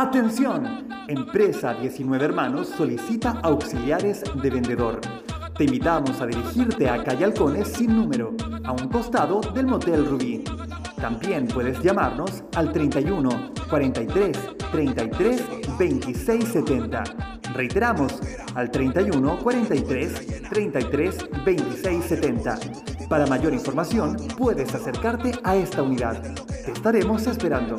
Atención, Empresa 19 Hermanos solicita auxiliares de vendedor. Te invitamos a dirigirte a calle Halcones sin número, a un costado del Motel Rubí. También puedes llamarnos al 31 43 33 26 70. Reiteramos, al 31 43 33 26 70. Para mayor información, puedes acercarte a esta unidad. Te estaremos esperando.